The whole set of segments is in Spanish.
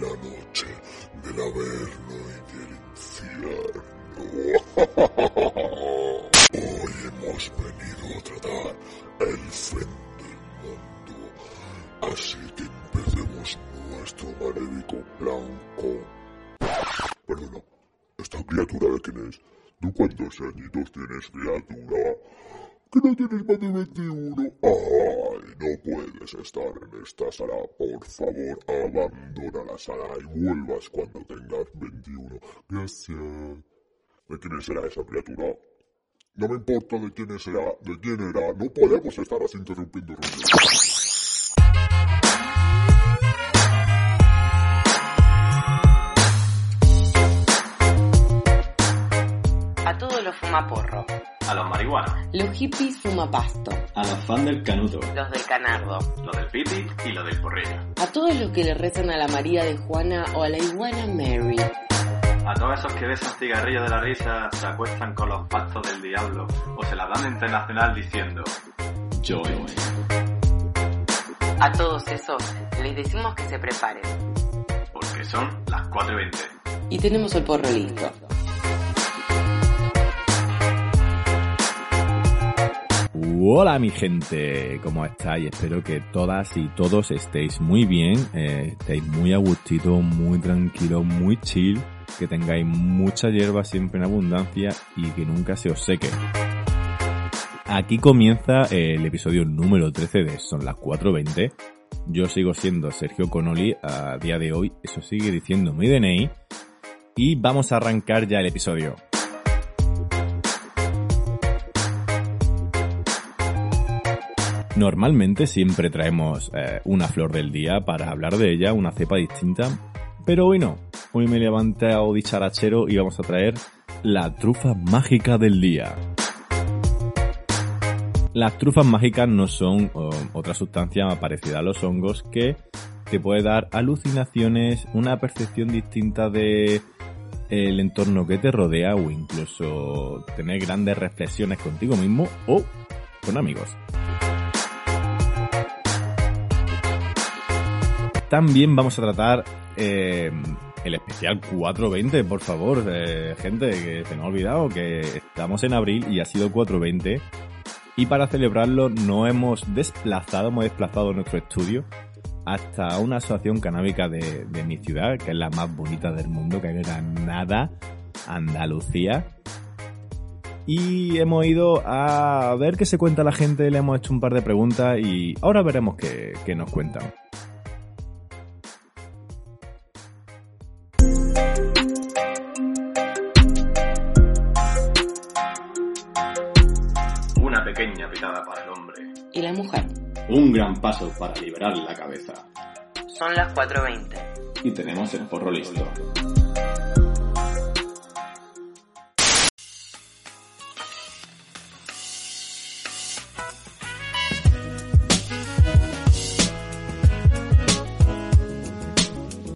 la noche, del averno y del infierno. Hoy hemos venido a tratar el fin del mundo, así que empecemos nuestro maléfico plan con... Perdona, ¿esta criatura de quién es? ¿Tú cuántos añitos tienes, criatura? ¿Que no tienes más de 21? ¡Ay! No puedes estar en esta sala. Por favor, abandona la sala y vuelvas cuando tengas 21. Gracias. ¿De quién será esa criatura? No me importa de quién será, de quién era. No podemos estar así interrumpiendo reuniones. A todos los fumaporro, A los marihuanos, los hippies fumapasto, A los fans del canuto. los del canardo, los del pipi y los del porrillo. a todos los que le rezan a la María de Juana o a la iguana Mary, A todos esos que besan cigarrillos de la risa, se acuestan con los pactos del diablo o se la dan internacional diciendo Joy. a todos esos les decimos que se preparen. porque son las 4 y 20. Y tenemos el porro listo. Hola mi gente, ¿cómo estáis? Espero que todas y todos estéis muy bien, eh, estéis muy a gustito, muy tranquilos, muy chill, que tengáis mucha hierba siempre en abundancia y que nunca se os seque. Aquí comienza el episodio número 13 de Son las 4.20. Yo sigo siendo Sergio Conoli a día de hoy, eso sigue diciendo mi DNI. Y vamos a arrancar ya el episodio. Normalmente siempre traemos eh, una flor del día para hablar de ella, una cepa distinta, pero hoy no. Hoy me he levantado dicharachero y vamos a traer la trufa mágica del día. Las trufas mágicas no son otra sustancia parecida a los hongos que te puede dar alucinaciones, una percepción distinta de el entorno que te rodea o incluso tener grandes reflexiones contigo mismo o con amigos. También vamos a tratar eh, el especial 420, por favor, eh, gente, que se nos ha olvidado que estamos en abril y ha sido 420. Y para celebrarlo no hemos desplazado, hemos desplazado nuestro estudio hasta una asociación canábica de, mi ciudad, que es la más bonita del mundo, que es Granada, Andalucía. Y hemos ido a ver qué se cuenta la gente, le hemos hecho un par de preguntas y ahora veremos qué nos cuentan. Un gran paso para liberar la cabeza. Son las 4.20. Y tenemos el porro listo.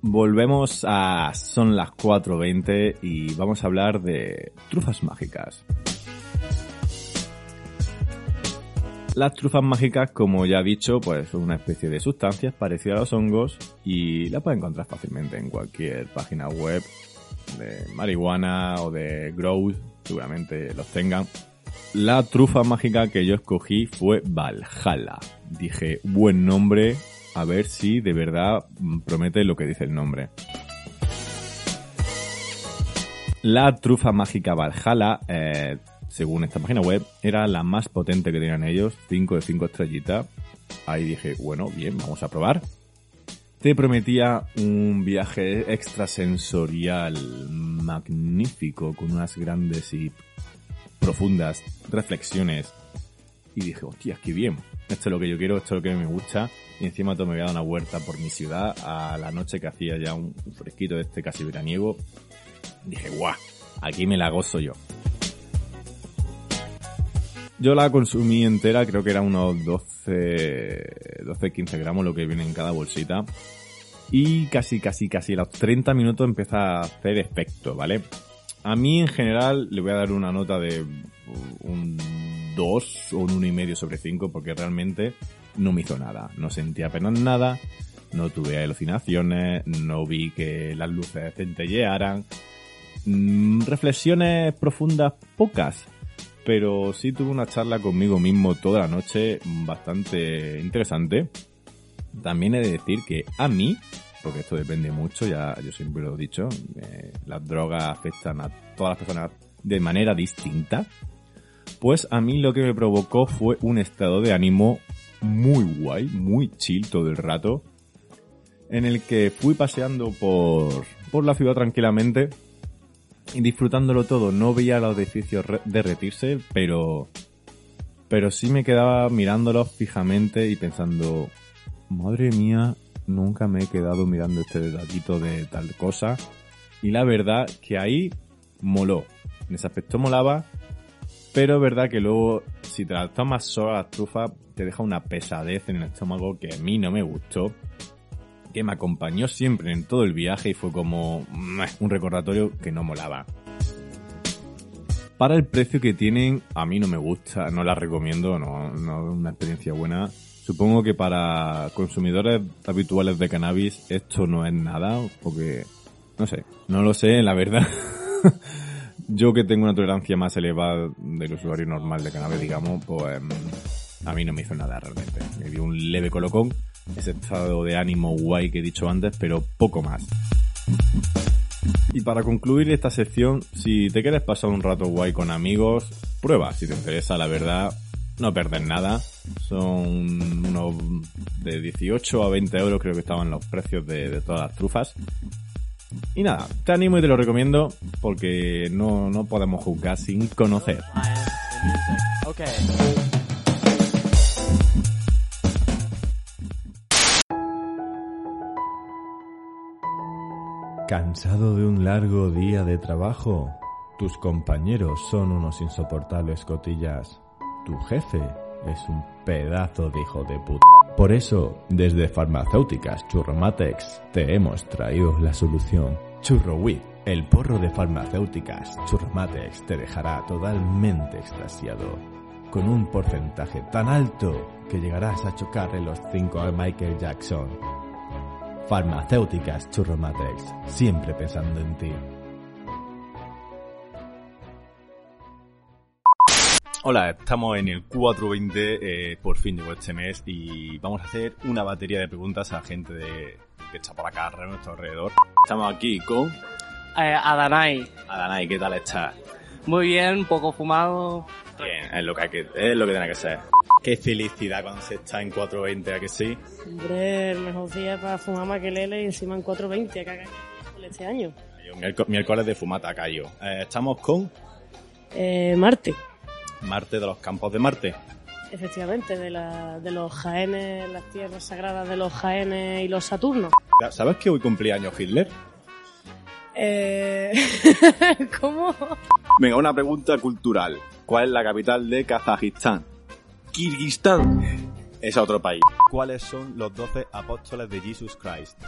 Volvemos a Son las 4.20 y vamos a hablar de trufas mágicas. Las trufas mágicas, como ya he dicho, pues son una especie de sustancias parecidas a los hongos y la puedes encontrar fácilmente en cualquier página web de marihuana o de grow, seguramente los tengan. La trufa mágica que yo escogí fue Valhalla. Dije, buen nombre, a ver si de verdad promete lo que dice el nombre. La trufa mágica Valhalla, eh, según esta página web, era la más potente que tenían ellos, 5 de 5 estrellitas. Ahí dije, bueno, bien, vamos a probar. Te prometía un viaje extrasensorial magnífico, con unas grandes y profundas reflexiones. Y dije, hostia, qué bien. Esto es lo que yo quiero, esto es lo que me gusta. Y encima todo me había dado una vuelta por mi ciudad a la noche que hacía ya un fresquito de este casi veraniego. Dije, guau, aquí me la gozo yo. Yo la consumí entera, creo que era unos 12, 12, 15 gramos lo que viene en cada bolsita. Y casi, casi, casi a los 30 minutos empieza a hacer efecto, ¿vale? A mí en general le voy a dar una nota de un 2 o un 1,5 sobre 5 porque realmente no me hizo nada. No sentí apenas nada, no tuve alucinaciones, no vi que las luces centellearan. Mm, reflexiones profundas pocas, pero sí tuve una charla conmigo mismo toda la noche bastante interesante. También he de decir que a mí, porque esto depende mucho, ya yo siempre lo he dicho, eh, las drogas afectan a todas las personas de manera distinta. Pues a mí lo que me provocó fue un estado de ánimo muy guay, muy chill todo el rato, en el que fui paseando por, por la ciudad tranquilamente disfrutándolo todo. No veía los edificios re- derretirse, pero, pero sí me quedaba mirándolos fijamente y pensando, madre mía, nunca me he quedado mirando este detallito de tal cosa. Y la verdad que ahí moló. En ese aspecto molaba, pero es verdad que luego, si te la tomas sola las trufas, te deja una pesadez en el estómago que a mí no me gustó. Que me acompañó siempre en todo el viaje y fue como un recordatorio que no molaba. Para el precio que tienen, a mí no me gusta, no la recomiendo, no, no es una experiencia buena. Supongo que para consumidores habituales de cannabis esto no es nada, porque no sé, no lo sé, la verdad. Yo que tengo una tolerancia más elevada del usuario normal de cannabis, digamos, pues mm, a mí no me hizo nada realmente. Me dio un leve colocón, ese estado de ánimo guay que he dicho antes, pero poco más. Y para concluir esta sección, si te quieres pasar un rato guay con amigos, prueba, si te interesa, la verdad, no perdes nada. Son unos de 18 a 20 euros creo que estaban los precios de, todas las trufas. Y nada, te animo y te lo recomiendo porque no, no podemos juzgar sin conocer. ¿Cansado de un largo día de trabajo? Tus compañeros son unos insoportables cotillas. Tu jefe es un pedazo de hijo de puta. Por eso, desde Farmacéuticas Churromatex te hemos traído la solución. Churrowit, el porro de Farmacéuticas Churromatex te dejará totalmente extasiado. Con un porcentaje tan alto que llegarás a chocar en los 5 a Michael Jackson. Farmacéuticas Churromatex, siempre pensando en ti. Hola, estamos en el 420, eh, por fin llegó este mes y vamos a hacer una batería de preguntas a gente de, que está por acá a nuestro alrededor. Estamos aquí con Eh, Adanai. Adanay, ¿qué tal estás? Muy bien, un poco fumado. Bien, es lo que, hay que, es lo que tiene que ser. Qué felicidad cuando se está en 420, ¿a que sí? Hombre, el mejor día para fumar más que Lele y encima en 420, acá este año. Miérco- Miércoles de fumata, callo. Eh, estamos con Eh, Marte, Marte de los campos de Marte. efectivamente, de, la, de los Jaenes, las tierras sagradas de los Jaenes y los Saturnos. ¿Sabes que hoy cumplía años Hitler? Eh, ¿Cómo? Venga, una pregunta cultural. ¿Cuál es la capital de Kazajistán? Kirguistán. Es otro país. ¿Cuáles son los doce apóstoles de Jesus Christ?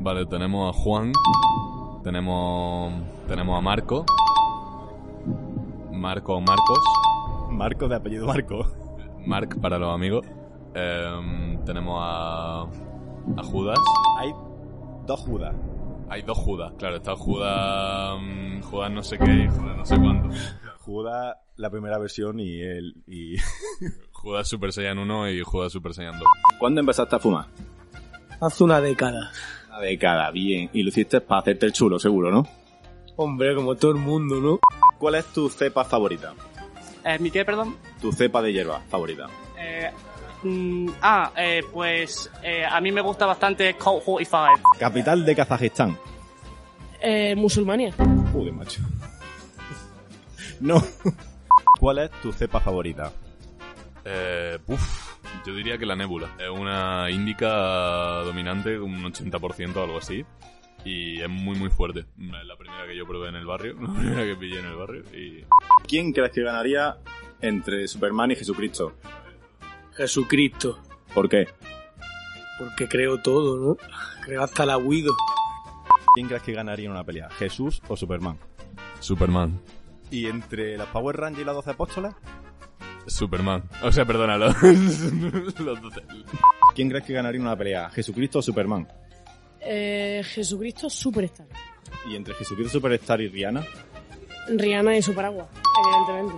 Vale, tenemos a Juan, tenemos, tenemos a Marco, Marco o Marcos, Marco de apellido Marco. Mark para los amigos, em, tenemos a, a Judas, Hay dos Judas. Hay dos Judas, claro, está Judas, mm, Judas no sé qué y Judas no sé cuándo. Judas, la primera versión y él. Y... Judas Super Saiyan 1 y Judas Super Saiyan 2. ¿Cuándo empezaste a fumar? Hace una década. Una década, bien. Y lo hiciste para hacerte el chulo, seguro, ¿no? Hombre, como todo el mundo, ¿no? ¿Cuál es tu cepa favorita? Eh, ¿Mi qué, perdón? Tu cepa de hierba favorita. Eh, mm, ah, eh, pues eh, a mí me gusta bastante Colt 45. Capital de Kazajistán. Eh, Musulmania. Joder, macho. No. ¿Cuál es tu cepa favorita? Eh, uf, yo diría que la nébula. Es una índica dominante, un 80% o algo así. Y es muy, muy fuerte. Es la primera que yo probé en el barrio, la primera que pillé en el barrio. Y ¿Quién crees que ganaría entre Superman y Jesucristo? Jesucristo, ¿Por qué? porque creo todo, ¿no? Creo hasta la Guido. ¿Quién crees que ganaría en una pelea? ¿Jesús o Superman? Superman. ¿Y entre los Power Rangers y los 12 apóstoles? Superman. O sea, perdona, los, los 12. ¿Quién crees que ganaría una pelea? ¿Jesucristo o Superman? Eh, Jesucristo Superstar. ¿Y entre Jesucristo Superstar y Rihanna? Rihanna y su paraguas, evidentemente.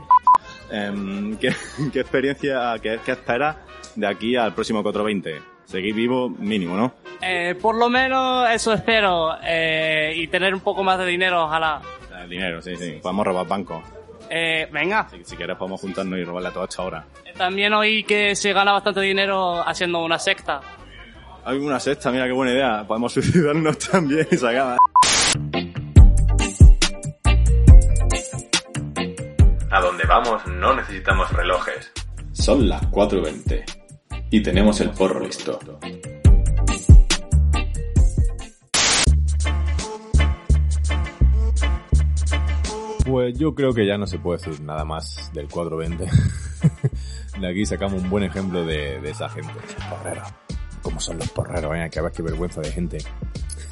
Em, ¿qué, qué experiencia, qué, qué esperas de aquí al próximo 420? Seguir vivo mínimo, ¿no? Eh, por lo menos eso espero. eh, y tener un poco más de dinero, ojalá. El dinero, sí, sí. Podemos robar bancos. Eh, venga. Si, si quieres podemos juntarnos y robarle a toda esta hora. También oí que se gana bastante dinero haciendo una secta. Hay una sexta, mira qué buena idea. Podemos suicidarnos también y se vamos no necesitamos relojes. Son las 4.20 y tenemos el porro listo. Pues yo creo que ya no se puede decir nada más del 420. de aquí sacamos un buen ejemplo de, de esa gente. Esos porreros. ¿Cómo son los porreros? Eh? Que a ver qué vergüenza de gente.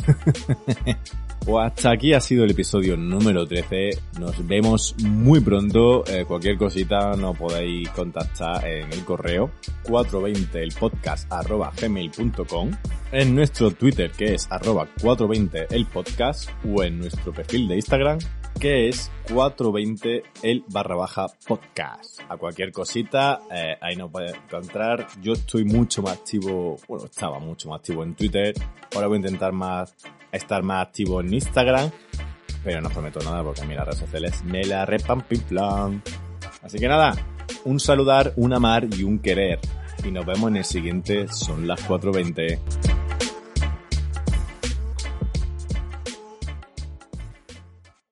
Hasta aquí ha sido el episodio número 13. Nos vemos muy pronto. Eh, cualquier cosita nos podéis contactar en el correo 420elpodcast arroba gmail.com en nuestro Twitter que es arroba 420elpodcast o en nuestro perfil de Instagram que es 420 el barra baja podcast. A cualquier cosita, eh, ahí nos puedes encontrar. Yo estoy mucho más activo, bueno, estaba mucho más activo en Twitter. Ahora voy a intentar más, estar más activo en Instagram. Pero no prometo nada porque a mí las redes sociales me la repan. Así que nada, un saludar, un amar y un querer. Y nos vemos en el siguiente, son las 4.20.